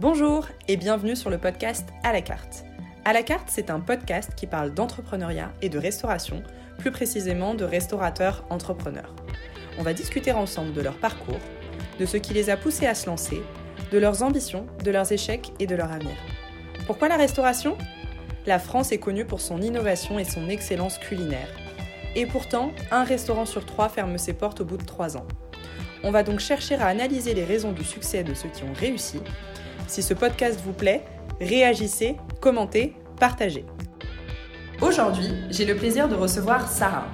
Bonjour et bienvenue sur le podcast À la carte. À la carte, c'est un podcast qui parle d'entrepreneuriat et de restauration, plus précisément de restaurateurs entrepreneurs. On va discuter ensemble de leur parcours, de ce qui les a poussés à se lancer, de leurs ambitions, de leurs échecs et de leur avenir. Pourquoi la restauration? La France est connue pour son innovation et son excellence culinaire. Et pourtant, un restaurant sur trois ferme ses portes au bout de trois ans. On va donc chercher à analyser les raisons du succès de ceux qui ont réussi. Si ce podcast vous plaît, réagissez, commentez, partagez. Aujourd'hui, j'ai le plaisir de recevoir Sarah.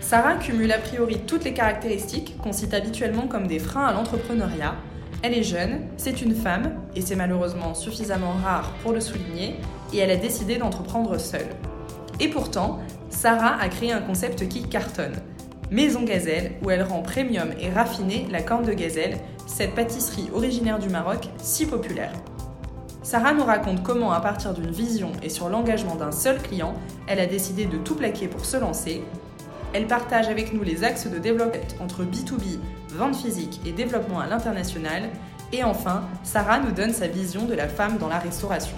Sarah cumule a priori toutes les caractéristiques qu'on cite habituellement comme des freins à l'entrepreneuriat. Elle est jeune, c'est une femme, et c'est malheureusement suffisamment rare pour le souligner, et elle a décidé d'entreprendre seule. Et pourtant, Sarah a créé un concept qui cartonne. Maison Gazelle, où elle rend premium et raffinée la corne de gazelle, cette pâtisserie originaire du Maroc si populaire. Sarah nous raconte comment, à partir d'une vision et sur l'engagement d'un seul client, elle a décidé de tout plaquer pour se lancer. Elle partage avec nous les axes de développement entre B2B, vente physique et développement à l'international. Et enfin, Sarah nous donne sa vision de la femme dans la restauration.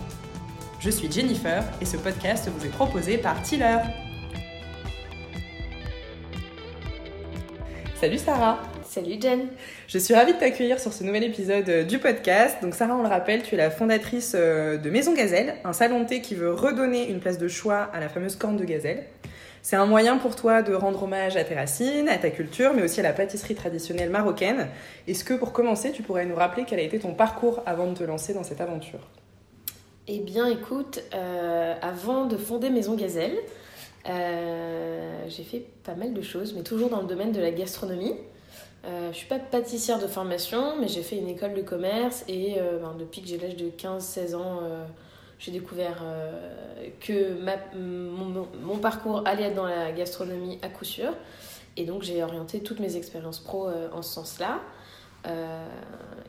Je suis Jennifer et ce podcast vous est proposé par Tiller. Salut Sarah Salut Jen Je suis ravie de t'accueillir sur ce nouvel épisode euh, du podcast. Donc Sarah, on le rappelle, tu es la fondatrice euh, de Maison Gazelle, un salon de thé qui veut redonner une place de choix à la fameuse corne de gazelle. C'est un moyen pour toi de rendre hommage à tes racines, à ta culture, mais aussi à la pâtisserie traditionnelle marocaine. Est-ce que pour commencer, tu pourrais nous rappeler quel a été ton parcours avant de te lancer dans cette aventure? Eh bien écoute, euh, avant de fonder Maison Gazelle, euh, j'ai fait pas mal de choses, mais toujours dans le domaine de la gastronomie. Euh, je suis pas pâtissière de formation, mais j'ai fait une école de commerce et euh, ben, depuis que j'ai l'âge de 15-16 ans, euh, j'ai découvert euh, que mon, parcours allait être dans la gastronomie à coup sûr. Et donc j'ai orienté toutes mes expériences pro en ce sens-là.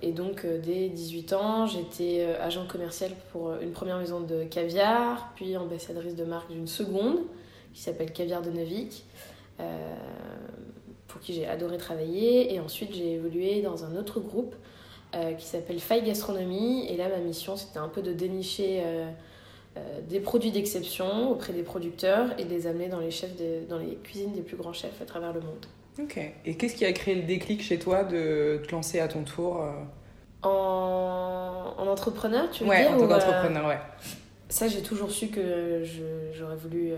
Et donc dès 18 ans, j'étais agent commercial pour une première maison de caviar, puis ambassadrice de marque d'une seconde qui s'appelle Caviar de Novik, pour qui j'ai adoré travailler. Et ensuite, j'ai évolué dans un autre groupe euh, qui s'appelle Faille Gastronomie. Et là, ma mission, c'était un peu de dénicher euh, euh, des produits d'exception auprès des producteurs et de les amener dans les, chefs de- dans les cuisines des plus grands chefs à travers le monde. Ok. Et qu'est-ce qui a créé le déclic chez toi de te lancer à ton tour En, en entrepreneur, tu veux Ouais, dire en tant qu'entrepreneur, ouais. Ça, j'ai toujours su que je- j'aurais voulu euh,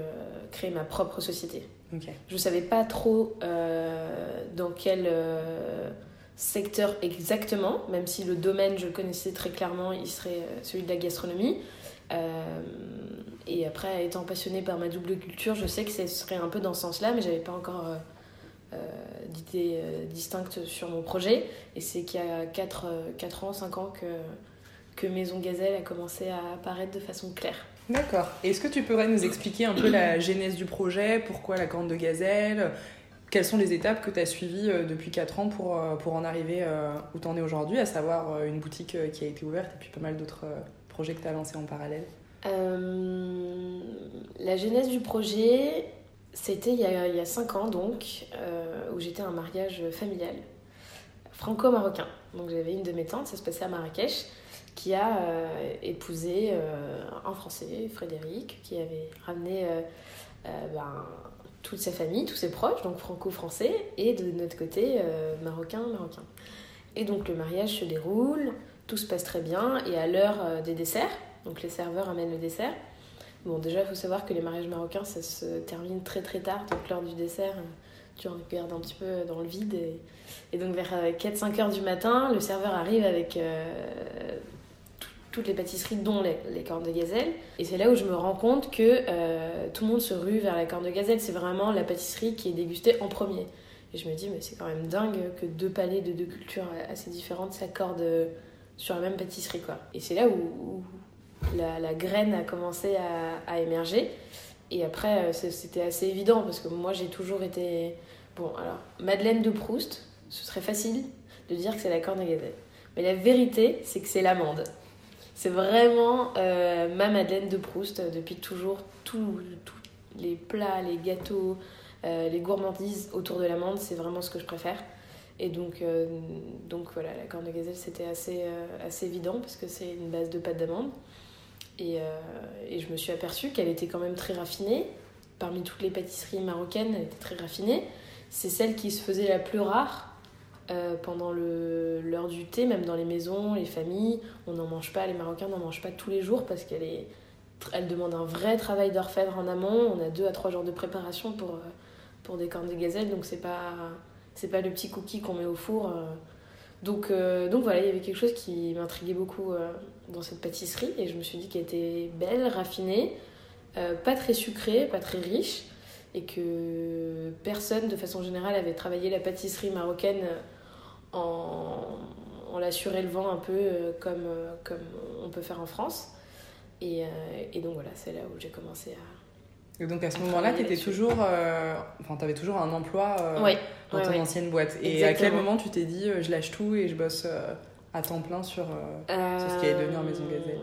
créer ma propre société. Je savais pas trop euh, dans quel euh, secteur exactement, même si le domaine je connaissais très clairement, il serait celui de la gastronomie. Et après, étant passionnée par ma double culture, je sais que ce serait un peu dans ce sens-là, mais j'avais pas encore d'idée distincte sur mon projet. Et c'est qu'il y a 4, ans, 5 ans que, que Maison Gazelle a commencé à apparaître de façon claire. D'accord. Est-ce que tu pourrais nous expliquer un peu la genèse du projet Pourquoi la corne de gazelle Quelles sont les étapes que tu as suivies euh, depuis 4 ans pour, euh, pour en arriver euh, où tu en es aujourd'hui, à savoir une boutique qui a été ouverte et puis pas mal d'autres projets que tu as lancés en parallèle? Euh, la genèse du projet, c'était il, y a- il y a 5 ans donc, euh, où j'étais à un mariage familial franco-marocain. Donc j'avais une de mes tantes, ça se passait à Marrakech, qui a euh, épousé euh, un Français, Frédéric, qui avait ramené euh, ben, toute sa famille, tous ses proches, donc franco-français, et de notre côté, euh, marocain-marocain. Et donc le mariage se déroule, tout se passe très bien, et à l'heure des desserts, donc les serveurs amènent le dessert. Bon, déjà, il faut savoir que les mariages marocains, ça se termine très très tard. Donc, l'heure du dessert, tu regardes un petit peu dans le vide. Et, donc, vers 4-5 heures du matin, le serveur arrive avec toutes les pâtisseries, dont les, cornes de gazelle. Et c'est là où je me rends compte que euh, tout le monde se rue vers la corne de gazelle. C'est vraiment la pâtisserie qui est dégustée en premier. Et je me dis, mais c'est quand même dingue que deux palais de deux cultures assez différentes s'accordent euh, sur la même pâtisserie, quoi. Et c'est là où, la, graine a commencé à, émerger. Et après, euh, c'était assez évident parce que moi, j'ai toujours été. Bon, alors, Madeleine de Proust, ce serait facile de dire que c'est la corne à gazelle. Mais la vérité, c'est que c'est l'amande. C'est vraiment euh, ma Madeleine de Proust euh, depuis toujours. Tous les plats, les gâteaux, euh, les gourmandises autour de l'amande, c'est vraiment ce que je préfère. Et donc, donc voilà, la corne de gazelle, c'était assez, assez évident parce que c'est une base de pâte d'amande. Et, et, je me suis aperçue qu'elle était quand même très raffinée. Parmi toutes les pâtisseries marocaines, elle était très raffinée. C'est celle qui se faisait la plus rare euh, pendant l'heure du thé, même dans les maisons, les familles. On n'en mange pas, les Marocains n'en mangent pas tous les jours parce qu'elle est, elle demande un vrai travail d'orfèvre en amont. On a deux à trois jours de préparation pour, euh, pour des cornes de gazelle, donc c'est pas, pas le petit cookie qu'on met au four. Euh. Donc, donc voilà, il y avait quelque chose qui m'intriguait beaucoup dans cette pâtisserie et je me suis dit qu'elle était belle, raffinée, pas très sucrée, pas très riche et que personne de façon générale avait travaillé la pâtisserie marocaine en, en la surélevant un peu euh, comme, euh, comme on peut faire en France. Et, euh, et donc voilà, c'est là où j'ai commencé à. Et donc à ce moment-là, tu étais toujours, enfin, avais toujours un emploi dans ton ancienne boîte. Et à quel moment tu t'es dit, je lâche tout et je bosse à temps plein sur, sur ce qui est devenu en Maison Gazelle?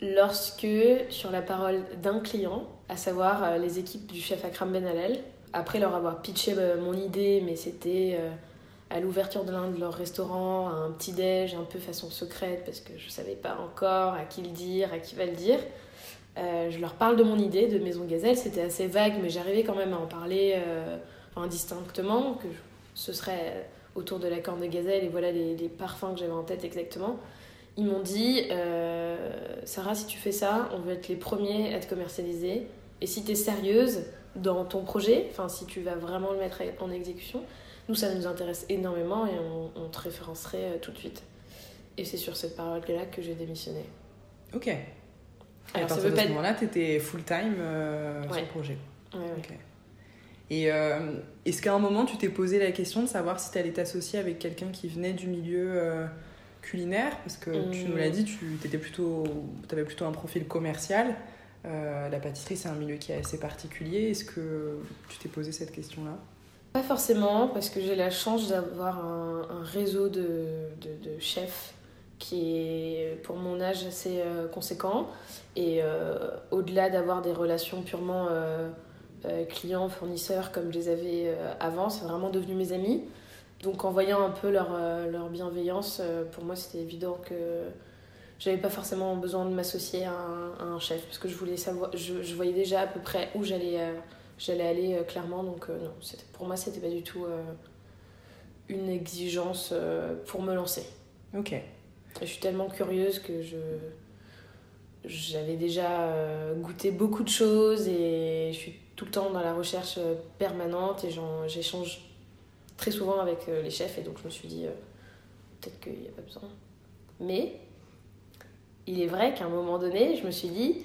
Lorsque, sur la parole d'un client, à savoir les équipes du chef Akram Ben Halal, après leur avoir pitché mon idée, mais c'était à l'ouverture de l'un de leurs restaurants, à un petit déj un peu façon secrète parce que je savais pas encore à qui le dire, à qui va le dire. Euh, je leur parle de mon idée de Maison Gazelle, c'était assez vague mais j'arrivais quand même à en parler euh, indistinctement, que ce serait autour de la corne de gazelle et voilà les, parfums que j'avais en tête exactement. Ils m'ont dit euh, Sarah, si tu fais ça, on veut être les premiers à te commercialiser. Et si tu es sérieuse dans ton projet, enfin si tu vas vraiment le mettre en exécution, nous, ça nous intéresse énormément et on, te référencerait euh, tout de suite. Et c'est sur cette parole-là que j'ai démissionné. Ok. Alors, à partir de ce moment-là, tu étais full-time euh, sur le projet. Ouais, ouais. Et euh, est-ce qu'à un moment, tu t'es posé la question de savoir si tu allais t'associer avec quelqu'un qui venait du milieu culinaire? Parce que tu nous l'as dit, tu étais plutôt, avais plutôt un profil commercial. la pâtisserie, c'est un milieu qui est assez particulier. Est-ce que tu t'es posé cette question-là? Pas forcément, parce que j'ai la chance d'avoir un, réseau de, de, chefs qui est pour mon âge assez euh, conséquent. Et euh, au-delà d'avoir des relations purement euh, clients, fournisseurs comme je les avais avant, c'est vraiment devenu mes amis. Donc en voyant un peu leur, leur bienveillance, pour moi c'était évident que j'avais pas forcément besoin de m'associer à, un chef, parce que je voulais savoir, je, je voyais déjà à peu près où j'allais j'allais aller euh, clairement. Donc euh, non, pour moi, c'était pas du tout euh, une exigence pour me lancer. Ok. je suis tellement curieuse que je j'avais déjà goûté beaucoup de choses et je suis tout le temps dans la recherche permanente et j'échange très souvent avec les chefs et donc je me suis dit peut-être qu'il n'y a pas besoin. Mais il est vrai qu'à un moment donné, je me suis dit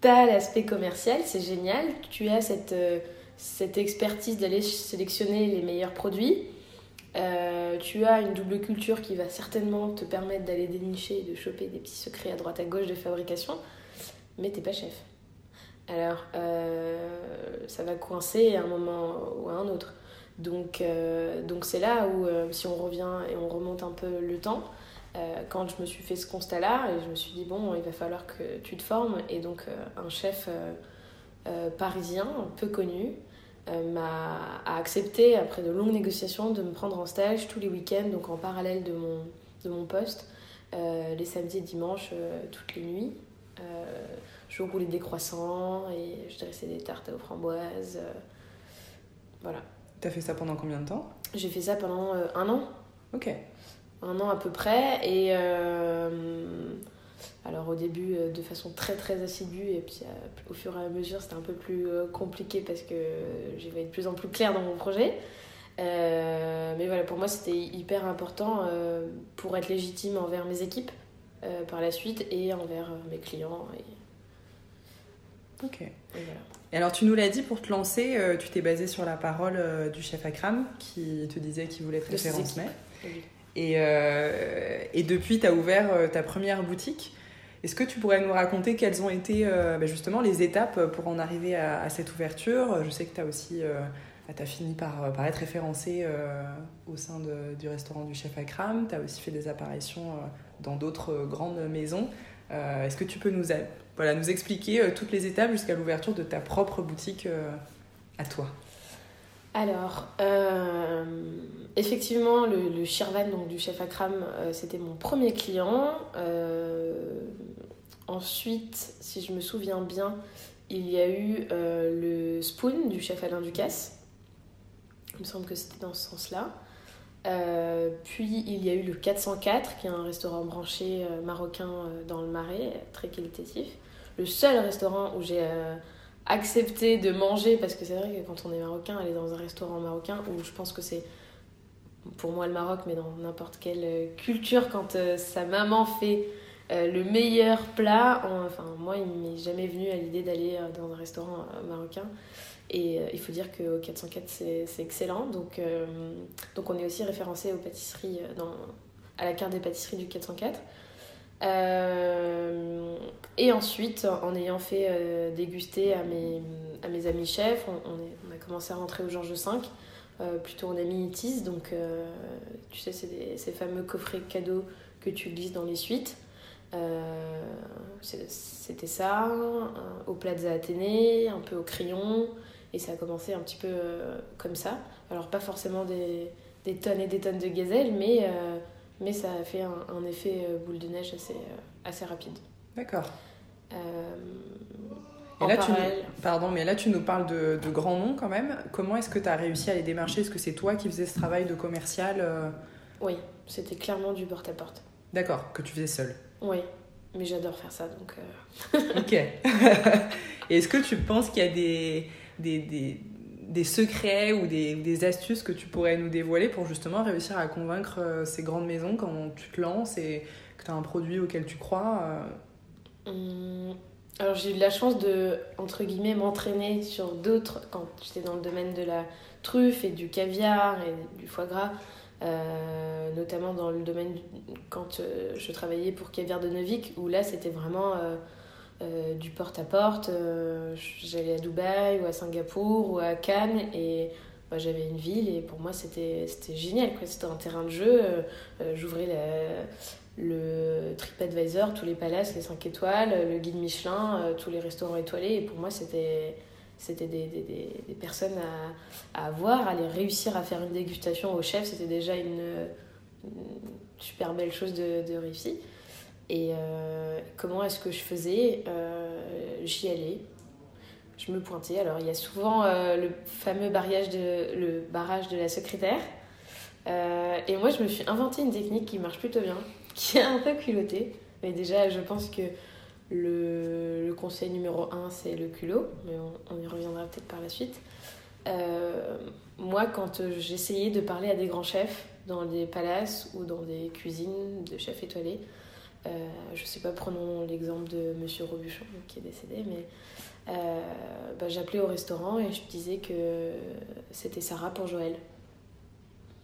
T'as l'aspect commercial, c'est génial. Tu as cette, euh, cette expertise d'aller sélectionner les meilleurs produits. Euh, tu as une double culture qui va certainement te permettre d'aller dénicher et de choper des petits secrets à droite à gauche de fabrication, mais t'es pas chef. Alors, euh, ça va coincer à un moment ou à un autre. Donc, donc c'est là où, si on revient et on remonte un peu le temps, quand je me suis fait ce constat-là, je me suis dit, bon, il va falloir que tu te formes. Et donc, euh, un chef euh, parisien, peu connu, m'a accepté, après de longues négociations, de me prendre en stage tous les week-ends, donc en parallèle de mon, de mon poste, les samedis et dimanches, toutes les nuits. je roulais des croissants et je dressais des tartes aux framboises. voilà. T'as fait ça pendant combien de temps? J'ai fait ça pendant un an. Ok un an à peu près. Et euh, alors au début euh, de façon très très assidue et puis euh, au fur et à mesure c'était un peu plus compliqué parce que j'y vais de plus en plus clair dans mon projet. mais voilà, pour moi c'était hyper important pour être légitime envers mes équipes par la suite et envers mes clients. Et... Ok. Et, voilà. alors tu nous l'as dit, pour te lancer, tu t'es basé sur la parole du chef Akram qui te disait qu'il voulait être référencé. Et, euh, et depuis, tu as ouvert euh, ta première boutique. Est-ce que tu pourrais nous raconter quelles ont été euh, bah, justement les étapes pour en arriver à, cette ouverture? Je sais que tu as aussi fini par, être référencé au sein du restaurant du chef Akram. Tu as aussi fait des apparitions dans d'autres grandes maisons. Est-ce que tu peux nous expliquer toutes les étapes jusqu'à l'ouverture de ta propre boutique à toi? Alors, euh, effectivement, le, Shirvan du chef Akram, euh, c'était mon premier client. Euh, ensuite, si je me souviens bien, il y a eu le Spoon du chef Alain Ducasse. Il me semble que c'était dans ce sens-là. puis il y a eu le 404, qui est un restaurant branché marocain dans le Marais, très qualitatif. Le seul restaurant où j'ai accepter de manger, parce que c'est vrai que quand on est marocain, aller dans un restaurant marocain, où je pense que c'est pour moi le Maroc, mais dans n'importe quelle euh, culture, quand euh, sa maman fait euh, le meilleur plat, enfin moi il m'est jamais venu à l'idée d'aller dans un restaurant marocain. Et il faut dire qu'au 404 c'est excellent, donc, donc on est aussi référencé aux pâtisseries, dans, à la carte des pâtisseries du 404. Euh, et ensuite, en ayant fait euh, déguster à mes, à mes amis chefs, on, a commencé à rentrer au Georges V, euh, plutôt en amenities. Donc, tu sais, c'est ces fameux coffrets cadeaux que tu glisses dans les suites. C'était ça, au Plaza Athénée, un peu au crayon. Et ça a commencé un petit peu comme ça. Alors, pas forcément des, des, tonnes et des tonnes de gazelles, mais mais ça a fait un, effet euh, boule de neige assez, euh, assez rapide. D'accord. Euh, et là, tu Pardon, mais là, tu nous parles de, de grands noms quand même. Comment est-ce que tu as réussi à les démarcher? Est-ce que c'est toi qui faisais ce travail de commercial Oui, c'était clairement du porte-à-porte. D'accord, que tu faisais seul. Oui, mais j'adore faire ça, donc... ok. et est-ce que tu penses qu'il y a des, des, des, des secrets ou des, astuces que tu pourrais nous dévoiler pour justement réussir à convaincre euh, ces grandes maisons quand tu te lances et que tu as un produit auquel tu crois euh? hum, Alors j'ai eu la chance de, entre guillemets, m'entraîner sur d'autres, quand j'étais dans le domaine de la truffe et du caviar et du foie gras, euh, notamment dans le domaine quand je travaillais pour Caviar de Novik, où là c'était vraiment... Euh, du porte-à-porte. Euh, j'allais à Dubaï ou à Singapour ou à Cannes et bah, j'avais une ville et pour moi c'était génial. C'était un terrain de jeu. Euh, j'ouvrais le TripAdvisor, tous les palaces, les 5 étoiles, le guide Michelin, tous les restaurants étoilés et pour moi c'était c'était des, des, des, personnes à, à avoir, à réussir à faire une dégustation au chef, c'était déjà une, super belle chose de, de. Et euh, comment est-ce que je faisais euh, J'y allais. Je me pointais. Alors, il y a souvent euh, le fameux barrage de, le barrage de la secrétaire. et moi, je me suis inventé une technique qui marche plutôt bien, qui est un peu culottée. Mais déjà, je pense que le, conseil numéro un, c'est le culot. Mais on, on y reviendra peut-être par la suite. moi, quand j'essayais de parler à des grands chefs dans des palaces ou dans des cuisines de chefs étoilés, euh, je sais pas, prenons l'exemple de Monsieur Robuchon qui est décédé, mais euh, bah, j'appelais au restaurant et je disais que c'était Sarah pour Joël.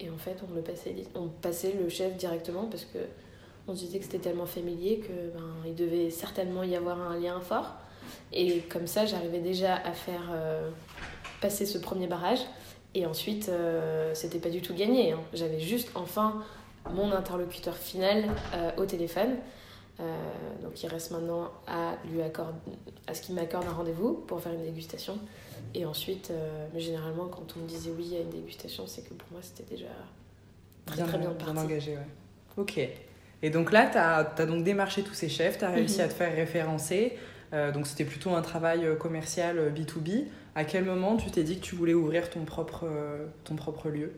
Et en fait, on le passait, on passait le chef directement parce que on disait que c'était tellement familier que ben, il devait certainement y avoir un lien fort. Et comme ça, j'arrivais déjà à faire euh, passer ce premier barrage. Et ensuite, c'était pas du tout gagné. Hein. J'avais juste enfin mon interlocuteur final euh, au téléphone. Euh, donc il reste maintenant à lui accorder, à ce qu'il m'accorde un rendez-vous pour faire une dégustation. Et ensuite, euh, mais généralement, quand on me disait oui à une dégustation, c'est que pour moi, c'était déjà très bien, très bien, bien engagé. Ouais. Ok. Et donc là, tu as, as, donc démarché tous ces chefs, tu as réussi mhm. à te faire référencer. donc c'était plutôt un travail commercial B2B. À quel moment tu t'es dit que tu voulais ouvrir ton propre, ton propre lieu?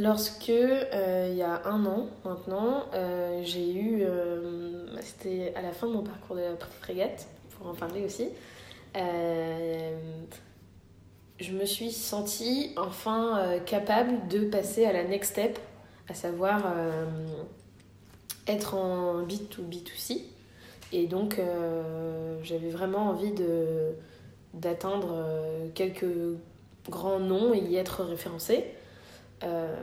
Lorsque, euh, il y a un an maintenant, euh, j'ai eu, euh, c'était à la fin de mon parcours de frégate, pour en parler aussi, je me suis sentie enfin capable de passer à la next step, à savoir être en B2B2C. Et donc, j'avais vraiment envie d'atteindre quelques grands noms et y être référencée. Euh,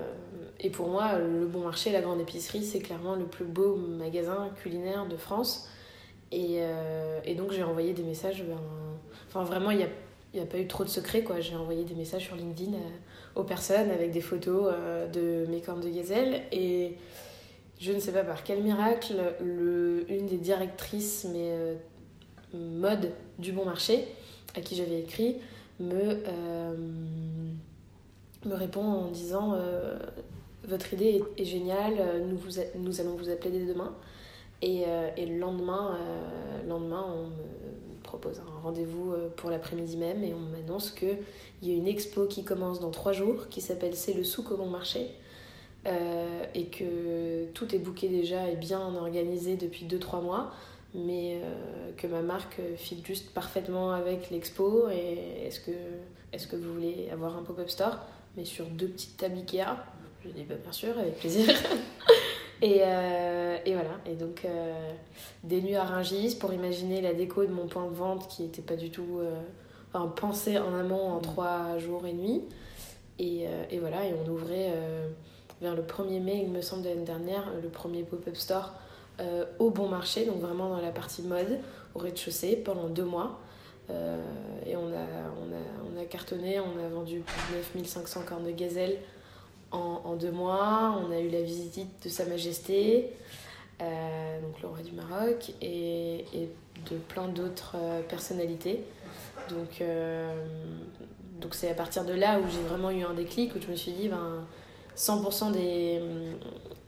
et pour moi, le Bon Marché, la Grande Épicerie, c'est clairement le plus beau magasin culinaire de France. Et, euh, donc j'ai envoyé des messages. Ben, enfin, vraiment, il n'y a, pas eu trop de secrets. J'ai envoyé des messages sur LinkedIn euh, aux personnes avec des photos de mes cornes de gazelle. Et je ne sais pas par quel miracle, le, une des directrices mais, mode du Bon Marché, à qui j'avais écrit, me, me répond en disant Votre idée est, géniale, nous, vous nous allons vous appeler dès demain. Et, et le lendemain, lendemain, on me propose un rendez-vous pour l'après-midi même et on m'annonce qu'il y a une expo qui commence dans trois jours qui s'appelle C'est le souk au bon marché euh, et que tout est booké déjà et bien organisé depuis 2-3 mois, mais euh, que ma marque file juste parfaitement avec l'expo. Et est-ce que, est que vous voulez avoir un pop-up store, mais sur deux petites tables Ikea Je dis bah, bien sûr, avec plaisir. et, euh, et, voilà, et donc des nuits à Rungis pour imaginer la déco de mon point de vente qui n'était pas du tout enfin, pensé en amont en 3 jours et nuits. Et, et voilà, et on ouvrait vers le 1er mai, il me semble, de l'année dernière, le premier pop-up store euh, au bon marché, donc vraiment dans la partie mode, au rez-de-chaussée, pendant deux mois. Euh, et on a, on, a, on a cartonné, on a vendu plus de 9500 cornes de gazelle en, deux mois. On a eu la visite de Sa Majesté, euh, donc le roi du Maroc, et, et de plein d'autres personnalités. Donc donc c'est à partir de là où j'ai vraiment eu un déclic, où je me suis dit, ben 100% des,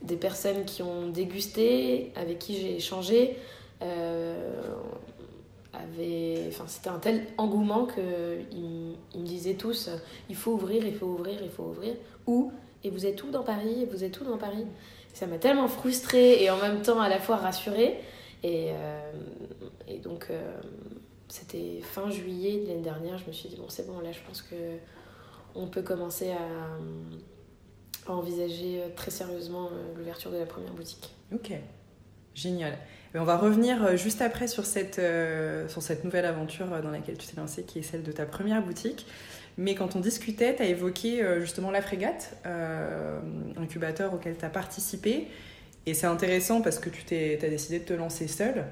des personnes qui ont dégusté, avec qui j'ai échangé, enfin, c'était un tel engouement qu'ils ils me disaient tous il faut ouvrir, il faut ouvrir, il faut ouvrir. Où? Et vous êtes où dans Paris? Vous êtes où dans Paris? Ça m'a tellement frustrée et en même temps à la fois rassurée. Et, euh, et donc, euh, c'était fin juillet de l'année dernière. Je me suis dit bon, c'est bon, là, je pense que on peut commencer à envisager euh, très sérieusement l'ouverture de la première boutique. Ok, génial. On va revenir euh, juste après sur cette, sur cette nouvelle aventure dans laquelle tu t'es lancée, qui est celle de ta première boutique. Mais quand on discutait, tu as évoqué justement la frégate, incubateur auquel tu as participé. Et c'est intéressant parce que tu as décidé de te lancer seule.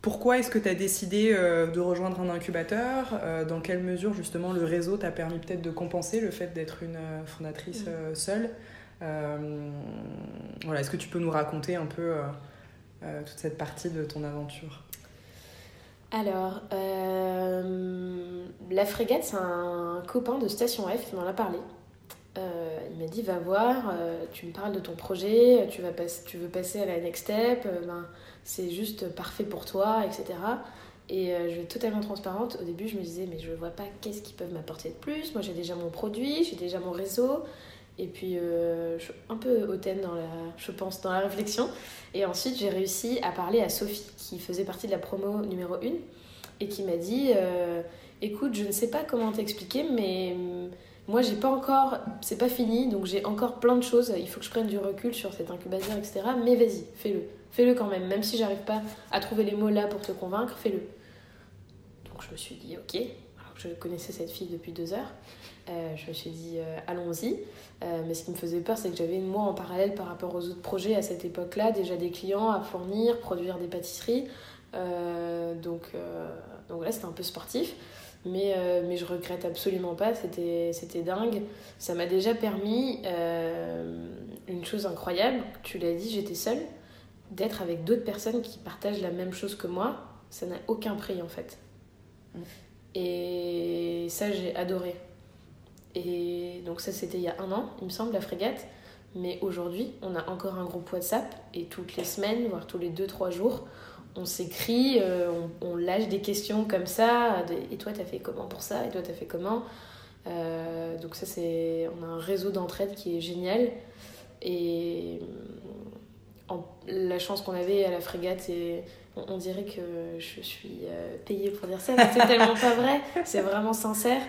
Pourquoi est-ce que tu as décidé euh, de rejoindre un incubateur? Euh, Dans quelle mesure justement le réseau t'a permis peut-être de compenser le fait d'être une euh, fondatrice mm. seule? Voilà, Est-ce que tu peux nous raconter un peu toute cette partie de ton aventure alors, la frégate, c'est un copain de Station F qui m'en a parlé. il m'a dit va voir, tu me parles de ton projet, tu, vas tu veux passer à la next step, ben, c'est juste parfait pour toi, etc. Et euh, je vais être totalement transparente. Au début, je me disais, mais je ne vois pas qu'est-ce qu'ils peuvent m'apporter de plus. Moi, j'ai déjà mon produit, j'ai déjà mon réseau. Et puis, euh, un peu hautaine, dans la, je pense, dans la réflexion. Et ensuite, j'ai réussi à parler à Sophie, qui faisait partie de la promo numéro 1, et qui m'a dit euh, Écoute, je ne sais pas comment t'expliquer, mais hum, moi, j'ai pas encore. C'est pas fini, donc j'ai encore plein de choses. Il faut que je prenne du recul sur cet incubateur, etc. Mais vas-y, fais-le. Fais-le quand même, même si j'arrive pas à trouver les mots là pour te convaincre, fais-le. Donc je me suis dit, ok, alors que je connaissais cette fille depuis deux heures, euh, je me suis dit, euh, allons-y. Euh, mais ce qui me faisait peur, c'est que j'avais moi en parallèle par rapport aux autres projets à cette époque-là, déjà des clients à fournir, produire des pâtisseries. donc, donc là, c'était un peu sportif. Mais, mais je regrette absolument pas, c'était dingue. Ça m'a déjà permis une chose incroyable, tu l'as dit, j'étais seule d'être avec d'autres personnes qui partagent la même chose que moi, ça n'a aucun prix en fait. Mm. Et ça, j'ai adoré. Et donc ça, c'était il y a un an, il me semble, la frégate. Mais aujourd'hui, on a encore un groupe WhatsApp et toutes les semaines, voire tous les 2-3 jours, on s'écrit, euh, on, lâche des questions comme ça. et toi, t'as fait comment pour ça? Et toi, t'as fait comment? Euh, Donc ça, c'est... On a un réseau d'entraide qui est génial. Et la chance qu'on avait à la frégate, on, dirait que je suis euh, payée pour dire ça, mais c'est tellement pas vrai, c'est vraiment sincère.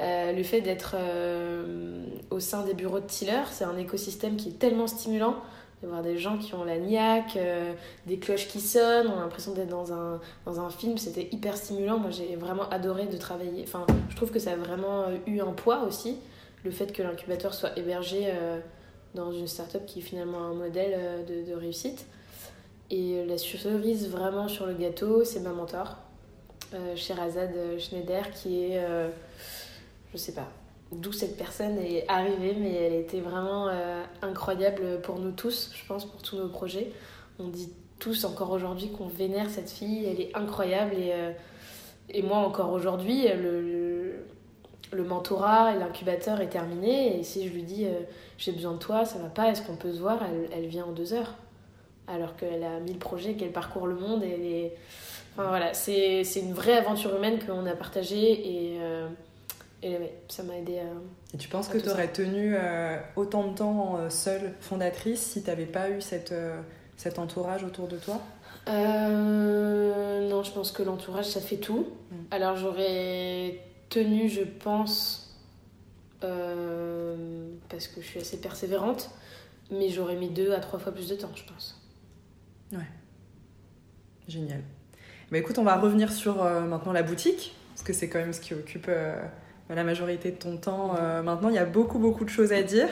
Euh, le fait d'être euh, au sein des bureaux de Tiller, c'est un écosystème qui est tellement stimulant. De voir des gens qui ont la niaque, des cloches qui sonnent, on a l'impression d'être dans un, dans un film, c'était hyper stimulant. Moi j'ai vraiment adoré de travailler. Enfin, je trouve que ça a vraiment eu un poids aussi, le fait que l'incubateur soit hébergé dans une startup qui est finalement un modèle euh, de, réussite. Et la cerise vraiment sur le gâteau, c'est ma mentor, euh, Sherazade Schneider, qui est, euh, je sais pas d'où cette personne est arrivée, mais elle était vraiment euh, incroyable pour nous tous, je pense, pour tous nos projets. On dit tous encore aujourd'hui qu'on vénère cette fille, elle est incroyable et, et moi, encore aujourd'hui, le, le, mentorat et l'incubateur est terminé. Et si je lui dis j'ai besoin de toi, ça va pas, est-ce qu'on peut se voir elle, elle, vient en deux heures. Alors qu'elle a mille projets, qu'elle parcourt le monde. Et enfin, voilà, c'est une vraie aventure humaine qu'on a partagée. Et, et ça m'a aidé à. Et tu penses que tu aurais tenu autant de temps seule fondatrice si tu n'avais pas eu cette, cet entourage autour de toi? Euh, Non, je pense que l'entourage, ça fait tout. Mm. Alors j'aurais tenu, je pense, euh, parce que je suis assez persévérante, mais j'aurais mis deux à trois fois plus de temps, je pense. Ouais. Génial. Bah écoute, on va revenir sur euh, maintenant la boutique, parce que c'est quand même ce qui occupe la majorité de ton temps. Euh, maintenant, il y a beaucoup, beaucoup de choses à dire.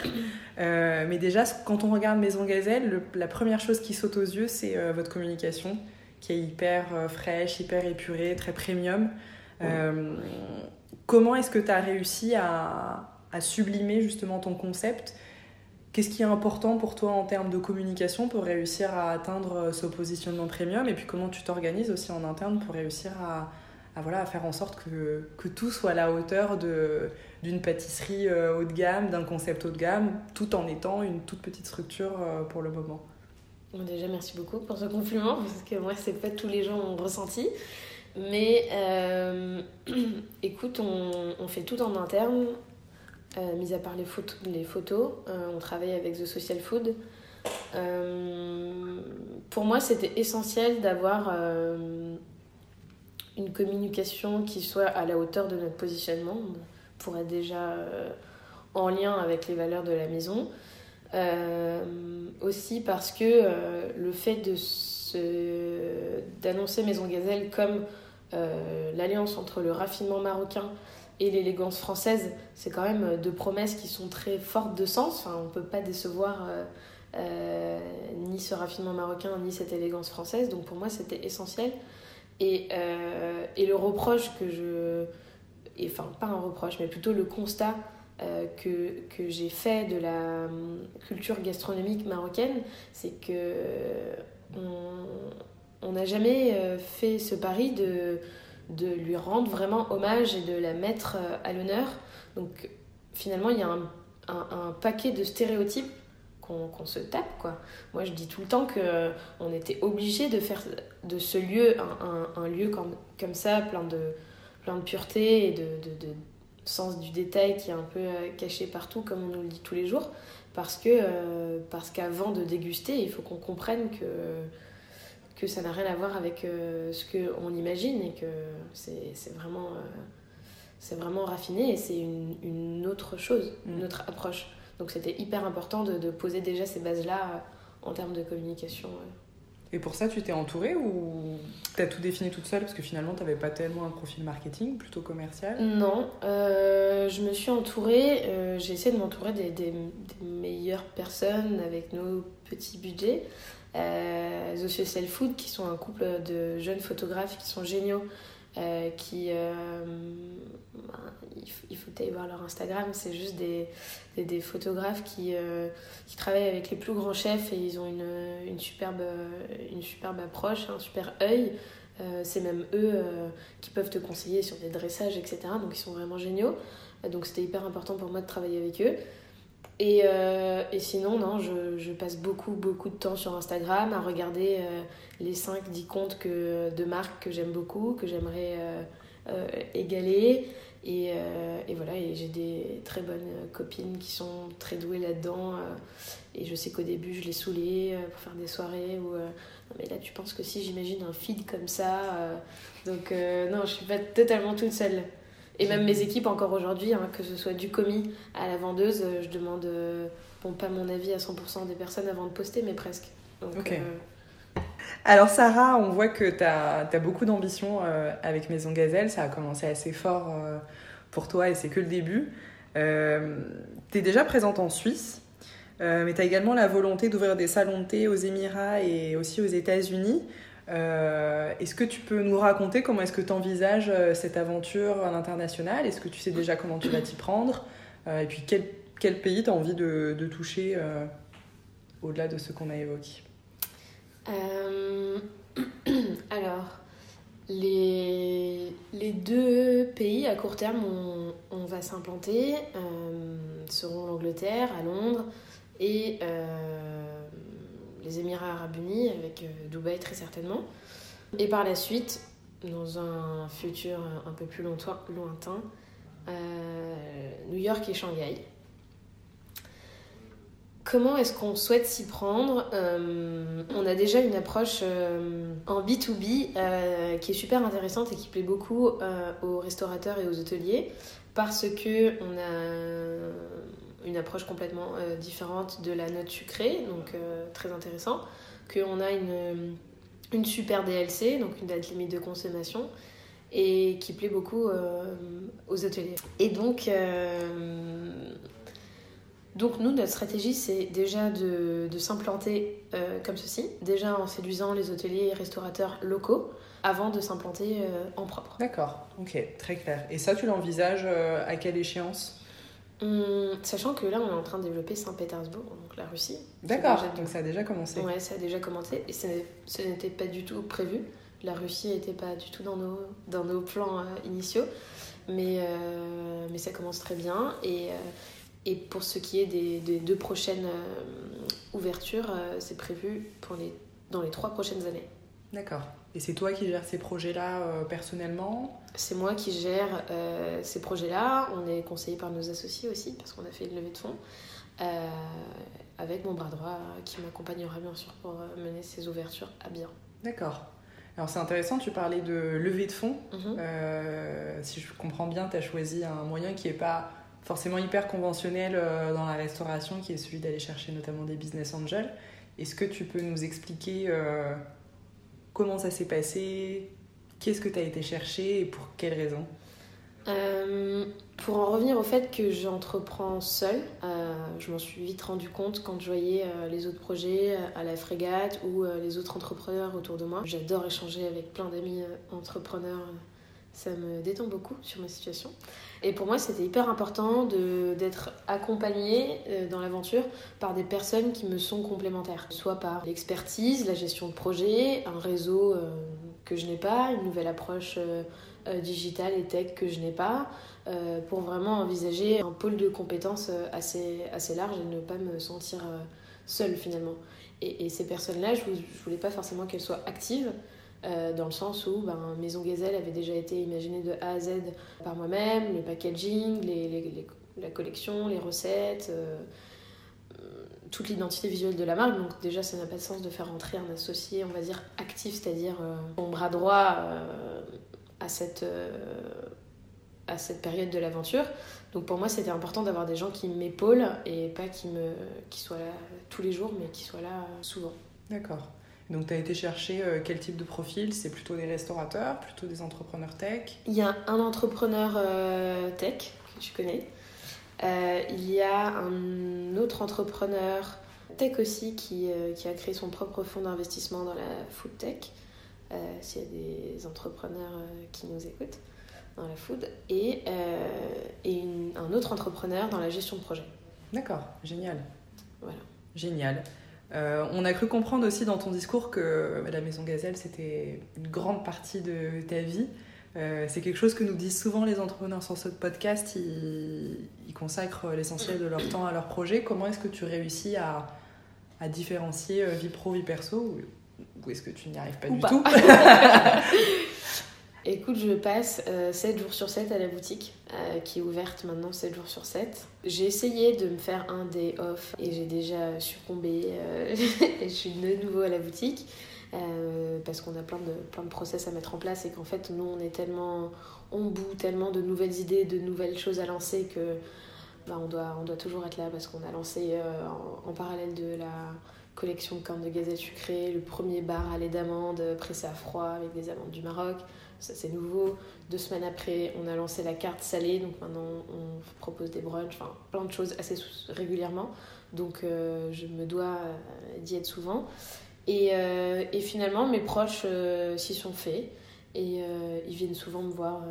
Euh, mais déjà, quand on regarde Maison Gazelle, la première chose qui saute aux yeux, c'est euh, votre communication, qui est hyper fraîche, hyper épurée, très premium. comment est-ce que tu as réussi à, à, sublimer justement ton concept? Qu'est-ce qui est important pour toi en termes de communication pour réussir à atteindre ce positionnement premium? Et puis comment tu t'organises aussi en interne pour réussir à à, voilà, à faire en sorte que, que tout soit à la hauteur d'une pâtisserie euh, haut de gamme, d'un concept haut de gamme, tout en étant une toute petite structure euh, pour le moment. déjà, merci beaucoup pour ce compliment, parce que moi, c'est pas tous les gens ont ressenti. Mais euh, écoute, on, fait tout en interne, mis à part les, photos, les photos. on travaille avec The Social Food. pour moi, c'était essentiel d'avoir une communication qui soit à la hauteur de notre positionnement, pour être déjà euh, en lien avec les valeurs de la maison. Euh, aussi parce que euh, le fait d'annoncer Maison Gazelle comme l'alliance entre le raffinement marocain et l'élégance française, c'est quand même deux promesses qui sont très fortes de sens. On ne peut pas décevoir ni ce raffinement marocain ni cette élégance française. Donc pour moi, c'était essentiel. Et, euh, et le reproche que je. enfin, pas un reproche, mais plutôt le constat euh, que, que j'ai fait de la hum, culture gastronomique marocaine, c'est que on n'a jamais euh, fait ce pari de, de lui rendre vraiment hommage et de la mettre à l'honneur. Donc finalement, il y a un, un paquet de stéréotypes qu'on se tape quoi. Moi je dis tout le temps que euh, on était obligé de faire de ce lieu un, un, lieu comme, comme ça, plein de, plein de pureté et de, de, de, sens du détail qui est un peu euh, caché partout comme on nous le dit tous les jours parce que euh, parce qu'avant de déguster il faut qu'on comprenne que que ça n'a rien à voir avec ce qu'on imagine et que c'est vraiment c'est vraiment raffiné et c'est une, une, autre chose, une mm. autre approche. Donc c'était hyper important de, poser déjà ces bases-là euh, en termes de communication. Et pour ça, tu t'es entourée ou tu as tout défini toute seule? Parce que finalement, tu n'avais pas tellement un profil marketing, plutôt commercial Non, euh, je me suis entourée, euh, j'ai essayé de m'entourer des, des, meilleures personnes avec nos petits budgets. Euh, The Social Food, qui sont un couple de jeunes photographes qui sont géniaux, euh, qui euh, ben, il faut, aller voir leur Instagram. C'est juste des, des, des photographes qui, euh, qui travaillent avec les plus grands chefs et ils ont une, une superbe une superbe approche un super œil. C'est même eux qui peuvent te conseiller sur des dressages etc donc ils sont vraiment géniaux. Donc c'était hyper important pour moi de travailler avec eux et, et, sinon, non, je, je, passe beaucoup, beaucoup de temps sur Instagram à regarder les 5-10 comptes que, de marques que j'aime beaucoup, que j'aimerais euh, euh, égaler. Et, euh, et, voilà, et j'ai des très bonnes copines qui sont très douées là-dedans. et je sais qu'au début, je les saoulais pour faire des soirées. Ou, mais là, tu penses que si j'imagine un feed comme ça. donc, non, je suis pas totalement toute seule. Et même mes équipes, encore aujourd'hui, hein, que ce soit du commis à la vendeuse, je demande, bon, pas mon avis à 100% des personnes avant de poster, mais presque. Donc, alors Sarah, on voit que tu as, beaucoup d'ambition euh, avec Maison Gazelle, ça a commencé assez fort euh, pour toi et c'est que le début. Euh, tu es déjà présente en Suisse, mais tu as également la volonté d'ouvrir des salons de thé aux Émirats et aussi aux États-Unis. Est-ce que tu peux nous raconter comment est-ce que tu envisages cette aventure à l'international? Est-ce que tu sais déjà comment tu vas t'y prendre? Et puis quel, quel pays tu as envie de, de toucher au-delà de ce qu'on a évoqué? Euh, alors, les, Les deux pays à court terme où on, va s'implanter seront l'Angleterre, à Londres, et les Émirats arabes unis, avec Dubaï très certainement. Et par la suite, dans un futur un peu plus lointain, New York et Shanghai. Comment est-ce qu'on souhaite s'y prendre? Euh, On a déjà une approche euh, en B2B euh, qui est super intéressante et qui plaît beaucoup aux restaurateurs et aux hôteliers parce que on a une approche complètement différente de la note sucrée, donc très intéressant. Qu'on a une, une super DLC, donc une date limite de consommation, et qui plaît beaucoup aux hôteliers. Et donc donc nous, notre stratégie, c'est déjà de, s'implanter euh, comme ceci, déjà en séduisant les hôteliers et restaurateurs locaux, avant de s'implanter euh, en propre. D'accord, ok, très clair. Et ça, tu l'envisages euh, à quelle échéance? Hum, Sachant que là, on est en train de développer Saint-Pétersbourg, donc la Russie. D'accord, donc ça a déjà commencé. Ouais, ça a déjà commencé, et ce n'était pas du tout prévu. La Russie n'était pas du tout dans nos, dans nos plans initiaux, mais, mais ça commence très bien. Et et pour ce qui est des, deux prochaines euh, ouvertures, euh, c'est prévu pour les, dans les trois prochaines années. D'accord. Et c'est toi qui gères ces projets-là euh, personnellement? C'est moi qui gère ces projets-là. On est conseillé par nos associés aussi, parce qu'on a fait une levée de fonds, avec mon bras droit qui m'accompagnera bien sûr pour mener ces ouvertures à bien. D'accord. Alors c'est intéressant, tu parlais de levée de fonds. Mhm. si je comprends bien, tu as choisi un moyen qui n'est pas forcément hyper conventionnel euh, dans la restauration, qui est celui d'aller chercher notamment des business angels. Est-ce que tu peux nous expliquer euh, comment ça s'est passé Qu'est-ce que tu as été chercher et pour quelles raisons euh, Pour en revenir au fait que j'entreprends seule, je m'en suis vite rendu compte quand je voyais les autres projets à la frégate ou les autres entrepreneurs autour de moi. J'adore échanger avec plein d'amis entrepreneurs ça me détend beaucoup sur ma situation. Et pour moi, c'était hyper important d'être accompagnée euh, dans l'aventure par des personnes qui me sont complémentaires. Soit par l'expertise, la gestion de projet, un réseau euh, que je n'ai pas, une nouvelle approche euh, digitale et tech que je n'ai pas, pour vraiment envisager un pôle de compétences assez, assez large et ne pas me sentir seule finalement. Et, et ces personnes-là, je ne voulais pas forcément qu'elles soient actives. Euh, dans le sens où ben, Maison Gazelle avait déjà été imaginée de A à Z par moi-même, le packaging, la collection, les recettes, euh, toute l'identité visuelle de la marque. Donc déjà, ça n'a pas de sens de faire rentrer un associé, on va dire, actif, c'est-à-dire euh, mon bras droit à, cette, à cette période de l'aventure. Donc pour moi, c'était important d'avoir des gens qui m'épaulent et pas qui, me, qui soient là tous les jours, mais qui soient là souvent. D'accord. Donc, tu as été chercher euh, quel type de profil? C'est plutôt des restaurateurs, plutôt des entrepreneurs tech? Il y a un entrepreneur euh, tech que tu connais. Euh, il y a un autre entrepreneur tech aussi qui, qui a créé son propre fonds d'investissement dans la food tech. S'il y a des entrepreneurs qui nous écoutent dans la food. Et, et un autre entrepreneur dans la gestion de projet. D'accord, génial. Voilà. Génial. Euh, on a cru comprendre aussi dans ton discours que la Maison Gazelle, c'était une grande partie de ta vie. Euh, c'est quelque chose que nous disent souvent les entrepreneurs sur ce podcast. Ils, consacrent l'essentiel de leur temps à leur projet. Comment est-ce que tu réussis à, différencier euh, vie pro, vie perso? Ou, est-ce que tu n'y arrives pas du tout? Écoute, je passe 7 jours sur 7 à la boutique, qui est ouverte maintenant 7 jours sur 7. J'ai essayé de me faire un day off et j'ai déjà succombé. Euh, et je suis de nouveau à la boutique euh, parce qu'on a plein de, plein de process à mettre en place et qu'en fait, nous, on est tellement. On bout tellement de nouvelles idées, de nouvelles choses à lancer que bah, on, doit, on doit toujours être là parce qu'on a lancé euh, en, parallèle de la collection de cornes de gazelle sucrée, le premier bar à lait d'amande pressé à froid avec des amandes du Maroc ça c'est nouveau. Deux semaines après, on a lancé la carte salée, donc maintenant on propose des brunchs, enfin plein de choses assez régulièrement. Donc euh, je me dois euh, d'y être souvent. Et, euh, et, finalement, mes proches s'y sont faits. Et ils viennent souvent me voir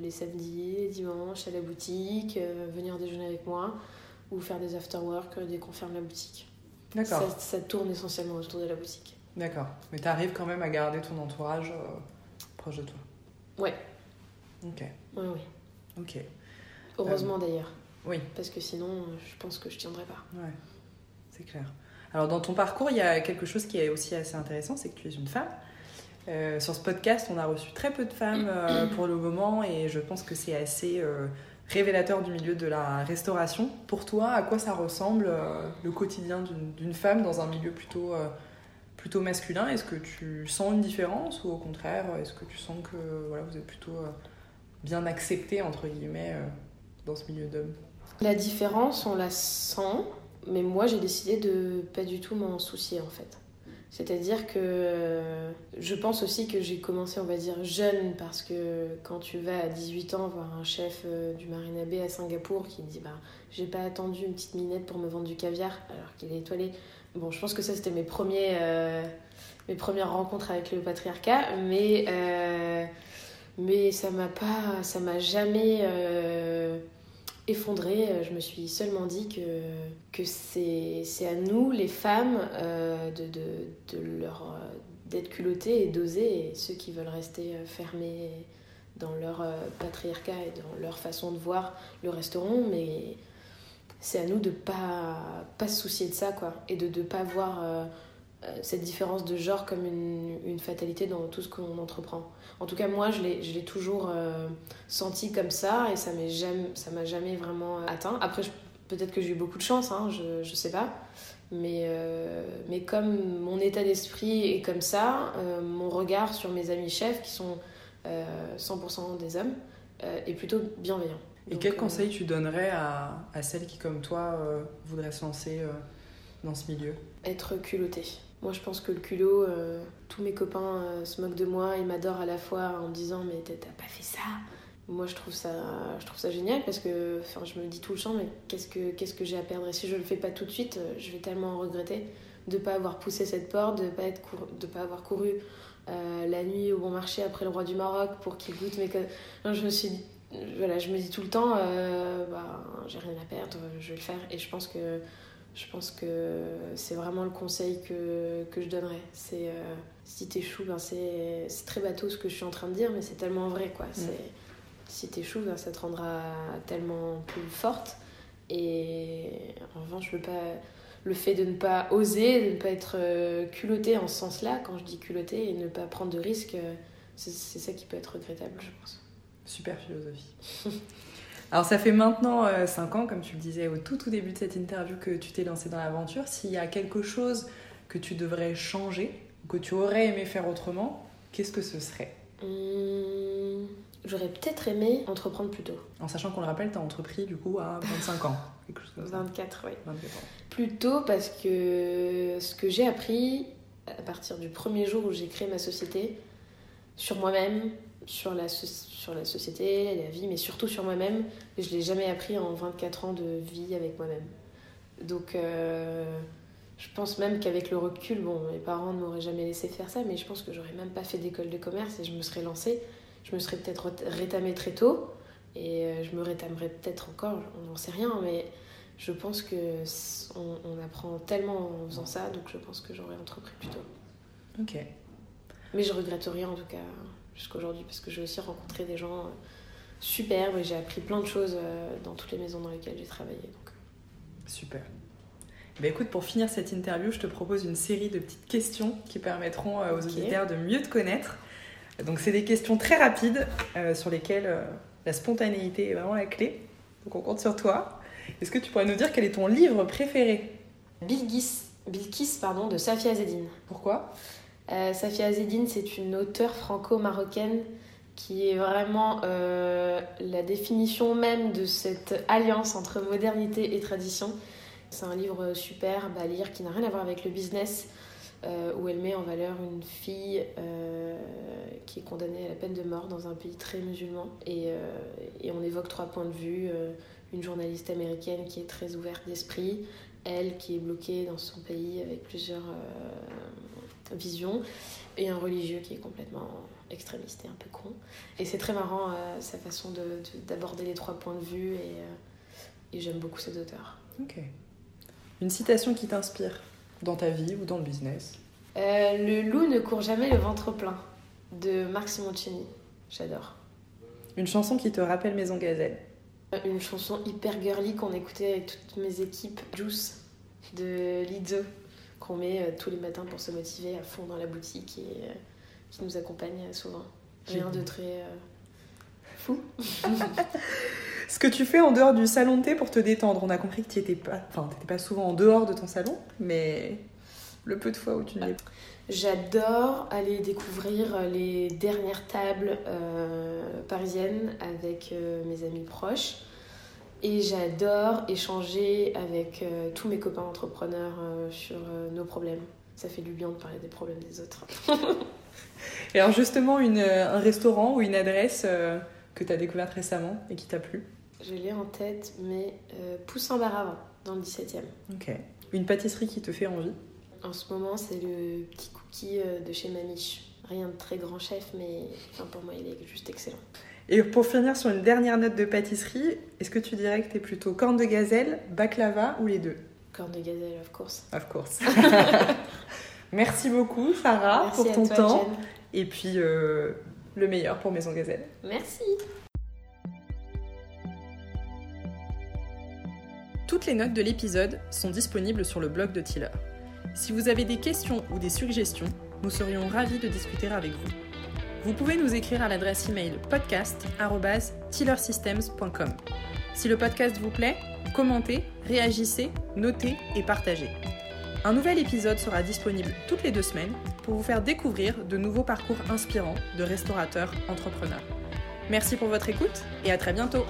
les samedis, les dimanches à la boutique, venir déjeuner avec moi ou faire des after-work dès qu'on ferme la boutique. D'accord. Ça, ça, tourne essentiellement autour de la boutique. D'accord. Mais tu arrives quand même à garder ton entourage proche de toi Ouais. Ok. Oui, oui. Ok. Heureusement d'ailleurs. Oui. Parce que sinon, je pense que je tiendrais pas. Ouais. C'est clair. Alors dans ton parcours, il y a quelque chose qui est aussi assez intéressant, c'est que tu es une femme. Euh, sur ce podcast, on a reçu très peu de femmes euh, pour le moment et je pense que c'est assez euh, révélateur du milieu de la restauration. Pour toi, à quoi ça ressemble euh, le quotidien d'une- d'une femme dans un milieu plutôt, euh, plutôt masculin Est-ce que tu sens une différence ou au contraire, est-ce que tu sens que voilà, vous êtes plutôt euh, bien accepté entre guillemets euh, dans ce milieu d'hommes La différence, on la sent, mais moi j'ai décidé de pas du tout m'en soucier en fait. C'est-à-dire que euh, je pense aussi que j'ai commencé, on va dire, jeune, parce que quand tu vas à 18 ans voir un chef du Marina Bay à Singapour qui te dit bah, J'ai pas attendu une petite minette pour me vendre du caviar alors qu'il est étoilé. Bon, je pense que ça c'était mes, premiers, euh, mes premières rencontres avec le patriarcat, mais, euh, mais ça m'a pas, ça m'a jamais. euh, effondrée, je me suis seulement dit que, que c'est c'est à nous, les femmes, euh, de, de, de leur d'être culottées et d'oser, et ceux qui veulent rester fermés dans leur patriarcat et dans leur façon de voir le resteront, mais c'est à nous de pas pas se soucier de ça, quoi, et de ne pas voir euh, euh, cette différence de genre comme une, une fatalité dans tout ce qu'on entreprend. En tout cas, moi, je l'ai toujours euh, senti comme ça et ça m'est jamais m'a jamais vraiment atteint. Après peut-être que j'ai eu beaucoup de chance hein, je je sais pas. Mais mais comme mon état d'esprit est comme ça mon regard sur mes amis chefs qui sont euh, 100% des hommes est plutôt bienveillant Et Donc, quel euh, conseil tu donnerais à, à celles qui, comme toi, euh, voudraient se lancer euh, dans ce milieu? Être culotté. Moi, je pense que le culot, euh, tous mes copains euh, se moquent de moi et m'adorent à la fois en me disant Mais t'as pas fait ça Moi, je trouve ça, je trouve ça génial parce que enfin, je me dis tout le temps Mais qu'est-ce que, qu'est-ce que j'ai à perdre? Et si je le fais pas tout de suite, je vais tellement regretter de pas avoir poussé cette porte, de pas, être cour- de pas avoir couru euh, la nuit au bon marché après le roi du Maroc pour qu'il goûte mes. co- Non, je me suis dit- voilà, je me dis tout le temps, euh, bah, j'ai rien à perdre, je vais le faire. Et je pense que je pense que c'est vraiment le conseil que, que je donnerais. C'est euh, si t'échoues, ben c'est c'est très bateau ce que je suis en train de dire, mais c'est tellement vrai quoi. C'est si t'échoues, ben ça te rendra tellement plus forte. Et en revanche, le, pas, le fait de ne pas oser, de ne pas être euh, culotté en ce sens-là, quand je dis culotté, et ne pas prendre de risques, c'est ça qui peut être regrettable, je pense. Super philosophie. Alors ça fait maintenant 5 ans, comme tu le disais au tout tout début de cette interview, que tu t'es lancé dans l'aventure. S'il y a quelque chose que tu devrais changer, ou que tu aurais aimé faire autrement, qu'est-ce que ce serait? Hum, J'aurais peut-être aimé entreprendre plus tôt. En sachant qu'on le rappelle, tu as entrepris du coup à 25 ans. Quelque chose comme ça. 24, oui. 24 ans. Plus tôt parce que ce que j'ai appris à partir du premier jour où j'ai créé ma société, sur moi-même, sur la, so- sur la société, la vie, mais surtout sur moi-même, je l'ai jamais appris en 24 ans de vie avec moi-même. Donc euh, je pense même qu'avec le recul, bon, mes parents ne m'auraient jamais laissé faire ça, mais je pense que j'aurais même pas fait d'école de commerce et je me serais lancée. Je me serais peut-être rétamée très tôt et euh, je me rétamerai peut-être encore, on n'en sait rien, mais je pense que on, on apprend tellement en faisant ça, donc je pense que j'aurais entrepris plus tôt. Ok. Mais je regrette rien en tout cas jusqu'à aujourd'hui parce que j'ai aussi rencontré des gens euh, superbes et j'ai appris plein de choses euh, dans toutes les maisons dans lesquelles j'ai travaillé. Donc. Super. Ben écoute, pour finir cette interview, je te propose une série de petites questions qui permettront euh, aux auditeurs de mieux te connaître. Donc, c'est des questions très rapides euh, sur lesquelles euh, la spontanéité est vraiment la clé. Donc, on compte sur toi. Est-ce que tu pourrais nous dire quel est ton livre préféré? Bilgis, Bilkis pardon, de Safia Azedine. Pourquoi? Euh, Safia Azedine, c'est une auteure franco-marocaine qui est vraiment euh, la définition même de cette alliance entre modernité et tradition. C'est un livre superbe à lire qui n'a rien à voir avec le business, euh, où elle met en valeur une fille euh, qui est condamnée à la peine de mort dans un pays très musulman. Et, on évoque trois points de vue. une journaliste américaine qui est très ouverte d'esprit, elle qui est bloquée dans son pays avec plusieurs visions, et un religieux qui est complètement extrémiste et un peu con. Et c'est très marrant euh, sa façon de- de- d'aborder les trois points de vue, et, euh, et j'aime beaucoup cet auteur. Ok. Une citation qui t'inspire dans ta vie ou dans le business? Euh, le loup ne court jamais le ventre plein, de Marc Simoncini. J'adore. Une chanson qui te rappelle Maison Gazelle? Une chanson hyper girly qu'on écoutait avec toutes mes équipes, Juice de Lizzo, qu'on met euh, tous les matins pour se motiver à fond dans la boutique et euh, qui nous accompagne souvent. Rien de très euh, fou. Ce que tu fais en dehors du salon de thé pour te détendre, on a compris que tu n'étais pas, enfin, pas souvent en dehors de ton salon, mais le peu de fois où tu n'y es. J'adore aller découvrir les dernières tables parisiennes avec mes amis proches. Et j'adore échanger avec euh, tous mes copains entrepreneurs euh, sur euh, nos problèmes. Ça fait du bien de parler des problèmes des autres. et alors justement, une, un restaurant ou une adresse que tu as découverte récemment et qui t'a plu? Je l'ai en tête, mais Poussin Barava, dans le 17e. Ok. Une pâtisserie qui te fait envie? En ce moment, c'est le petit cookie de chez Mamiche. Rien de très grand chef, mais enfin, pour moi, il est juste excellent. Et pour finir sur une dernière note de pâtisserie, est-ce que tu dirais que tu es plutôt corne de gazelle, baklava ou les deux? Corne de gazelle, of course. Of course. Merci beaucoup, Sarah, pour ton temps. Et puis, euh, le meilleur pour Maison Gazelle. Merci. Toutes les notes de l'épisode sont disponibles sur le blog de Tiller. Si vous avez des questions ou des suggestions, nous serions ravis de discuter avec vous. Vous pouvez nous écrire à l'adresse email podcast.tillersystems.com. Si le podcast vous plaît, commentez, réagissez, notez et partagez. Un nouvel épisode sera disponible toutes les deux semaines pour vous faire découvrir de nouveaux parcours inspirants de restaurateurs entrepreneurs. Merci pour votre écoute et à très bientôt